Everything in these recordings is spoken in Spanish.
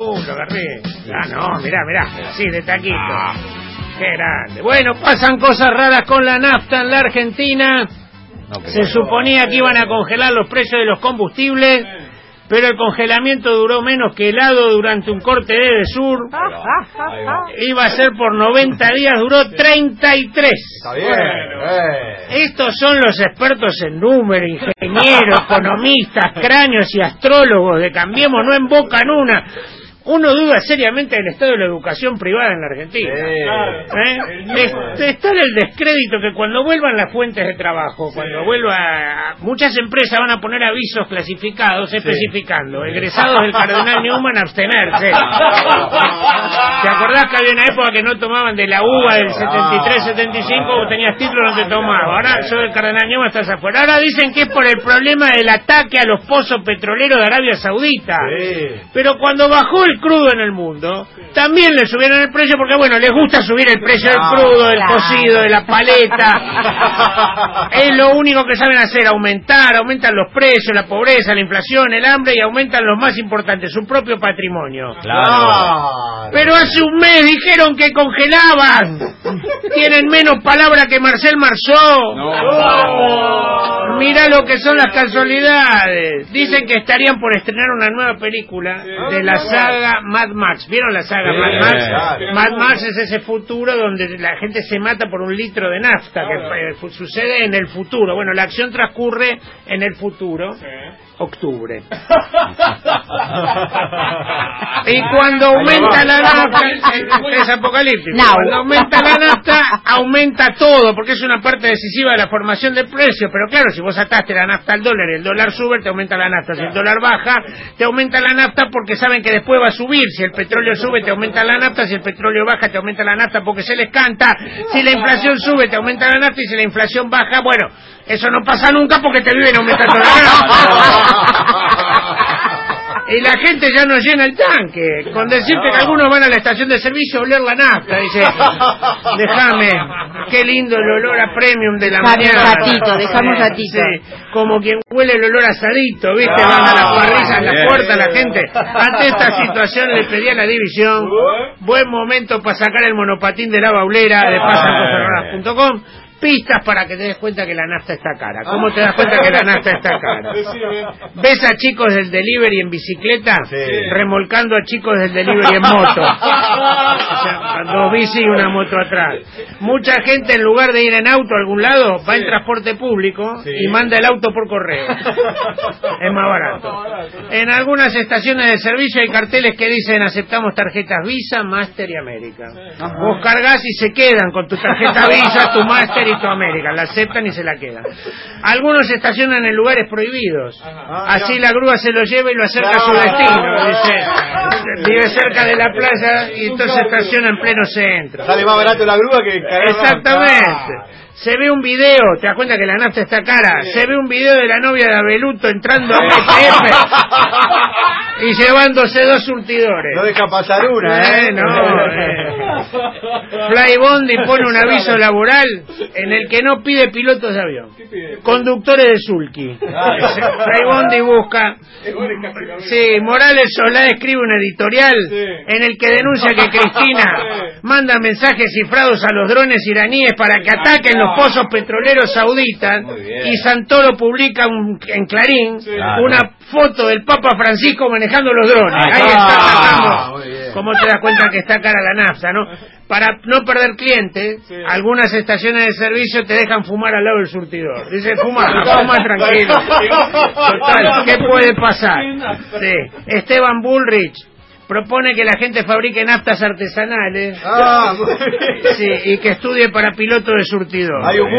Uh, lo agarré. Ah, no, mirá, mirá. Sí, de taquito. Qué grande. Bueno, pasan cosas raras con la nafta en la Argentina. Se suponía que iban a congelar los precios de los combustibles, pero el congelamiento duró menos que helado durante un corte de sur. Iba a ser por 90 días, duró 33. Está bien. Eh. Estos son los expertos en números, ingenieros, economistas, cráneos y astrólogos de Cambiemos, no embocan una. Uno duda seriamente del estado de la educación privada en la Argentina. ¿Eh? Está en el descrédito que cuando vuelvan las fuentes de trabajo, cuando vuelva... Muchas empresas van a poner avisos clasificados especificando, egresados del Cardenal Newman, abstenerse. ¿Te acordás que había una época que no tomaban de la uva del 73-75 o tenías título no te tomaba? Ahora yo del Cardenal Newman estás afuera. Ahora dicen que es por el problema del ataque a los pozos petroleros de Arabia Saudita. Sí. Pero cuando bajó el crudo en el mundo, también le subieron el precio porque, bueno, les gusta subir el precio del crudo, del claro. cocido, de la paleta. es lo único que saben hacer, aumentar, aumentan los precios, la pobreza, la inflación, el hambre y aumentan los más importantes, su propio patrimonio. Claro. Pero hace un mes dijeron que congelaban. Tienen menos palabra que Marcel Marceau. Mira lo que son las casualidades. Dicen que estarían por estrenar una nueva película de la saga Mad Max. ¿Vieron la saga Sí, Mad Max? claro. Mad Max es ese futuro donde la gente se mata por un litro de nafta, que eh, fu- sucede en el futuro. Bueno, la acción transcurre en el futuro, octubre. Y cuando aumenta la nafta, es, es apocalíptico. Cuando aumenta la nafta, aumenta todo, porque es una parte decisiva de la formación del precio. Pero claro, si vos ataste la nafta al dólar y el dólar sube, te aumenta la nafta. Si el dólar baja, te aumenta la nafta porque saben que después va a subir. Si el petróleo sube, te aumenta la nafta. Si el petróleo baja, te aumenta la nafta porque se les canta. Si la inflación sube, te aumenta la nafta. Y si la inflación baja, bueno, eso no pasa nunca porque te viven aumentando la nafta. Y la gente ya no llena el tanque. Con decirte que algunos van a la estación de servicio a oler la nafta. Dice, déjame, qué lindo el olor a premium de la mañana. ratito, dejame un ratito. Sí, como quien huele el olor asadito, ¿viste? Van a la parrilla en la puerta la gente. Ante esta situación le pedí a la división, buen momento para sacar el monopatín de la baulera de pasacosagradas.com. Pistas para que te des cuenta que la nafta está cara. ¿Cómo te das cuenta que la nafta está cara? ¿Ves a chicos del delivery en bicicleta? Sí. Remolcando a chicos del delivery en moto. O sea, dos bici y una moto atrás. Mucha gente en lugar de ir en auto a algún lado, va en transporte público Sí. y manda el auto por correo. Es más barato. En algunas estaciones de servicio hay carteles que dicen aceptamos tarjetas Visa, Master y América. Vos cargas y se quedan con tu tarjeta Visa, tu Master América. La aceptan y se la quedan. Algunos estacionan en lugares prohibidos. Así la grúa se lo lleva y lo acerca a su destino. Dice, vive cerca de la playa y entonces estaciona en pleno centro. Sale más barato la grúa que. Exactamente. Se ve un video, te das cuenta que la nafta está cara. Se ve un video de la novia de Abeluto entrando a MTF y llevándose dos surtidores. No deja pasar una, Eh, ¿eh? no, eh. Fly Bondi pone un aviso laboral en el que no pide pilotos de avión. Conductores de Sulky. Fly Bondi busca. Sí, Morales Solá escribe un editorial en el que denuncia que Cristina manda mensajes cifrados a los drones iraníes para que ataquen los pozos petroleros sauditas y Santoro publica un- en Clarín una foto del Papa Francisco manejando los drones. Ahí Ahí está. Ah. ¿Cómo te das cuenta que está cara la nafta, no? Para no perder clientes, algunas estaciones de servicio te dejan fumar al lado del surtidor. Dice, fuma, fuma tranquilo. Total, ¿qué puede pasar? Sí. Esteban Bullrich propone que la gente fabrique naftas artesanales Ah, sí, y que estudie para piloto de surtidor. Hay un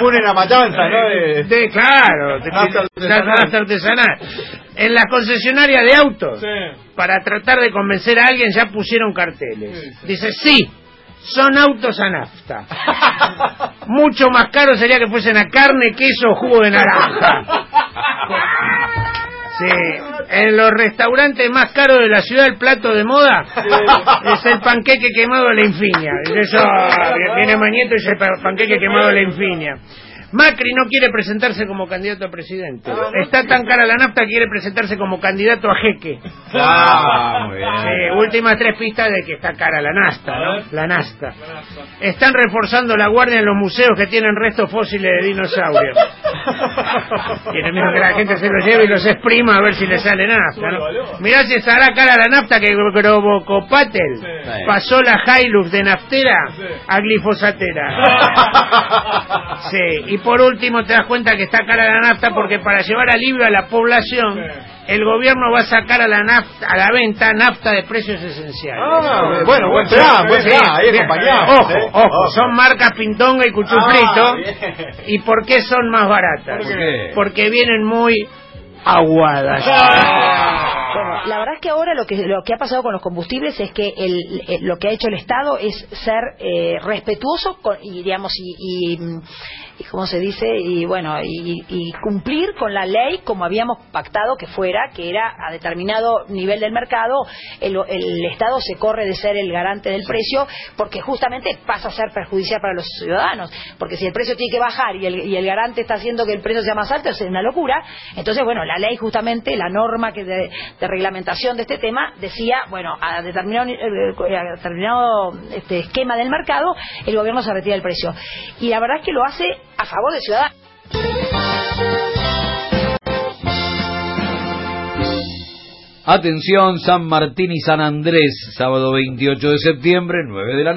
moon en la matanza, ¿no? De- De, claro, de, Nafta artesanal. nafta- nafta artesanal. En las concesionarias de autos, para tratar de convencer a alguien, ya pusieron carteles. Dice, sí, son autos a nafta. Mucho más caro sería que fuesen a carne, queso o jugo de naranja. Sí, en los restaurantes más caros de la ciudad, el plato de moda es el panqueque quemado a la infinia. Dice Eso, viene Mañeto y dice "Pa- panqueque quemado a la infinia. Macri no quiere presentarse como candidato a presidente. Está tan cara la nafta que quiere presentarse como candidato a jeque. Ah, muy bien. Sí, últimas tres pistas de que está cara la nasta, A ¿no? La nasta. Están reforzando la guardia en los museos que tienen restos fósiles de dinosaurios. Tienen miedo que la gente se los lleve y los exprima a ver si le sale nafta, ¿no? Mirá si estará cara la nafta que Grobocopatel Sí. pasó la Hilux de naftera a glifosatera. Sí, y por último te das cuenta que está cara la nafta porque para llevar alivio a la población, el gobierno va a sacar a la nafta, a la venta nafta de precios esenciales. Ah, bueno, buen plan, buen Sí, plan, ahí bien. acompañamos. Ojo, ¿eh? ojo, son marcas Pintonga y Ah, Cuchufrito. bien. ¿Y por qué son más baratas? ¿Por qué? Porque vienen muy aguadas. Bueno, la verdad es que ahora lo que lo que ha pasado con los combustibles es que el, eh, lo que ha hecho el Estado es ser eh, respetuoso con, y digamos y, y, mm, y cómo se dice y bueno y, cumplir con la ley como habíamos pactado que fuera que era a determinado nivel del mercado el, el Estado se corre de ser el garante del precio porque justamente pasa a ser perjudicial para los ciudadanos. Porque si el precio tiene que bajar y el, y el garante está haciendo que el precio sea más alto es una locura. Entonces bueno la ley justamente la norma que de, de reglamentación de este tema decía bueno a determinado eh, a determinado este esquema del mercado el gobierno se retira el precio. Y la verdad es que lo hace a favor del ciudadano Atención, San Martín y San Andrés, sábado 28 de septiembre, 9 de la noche.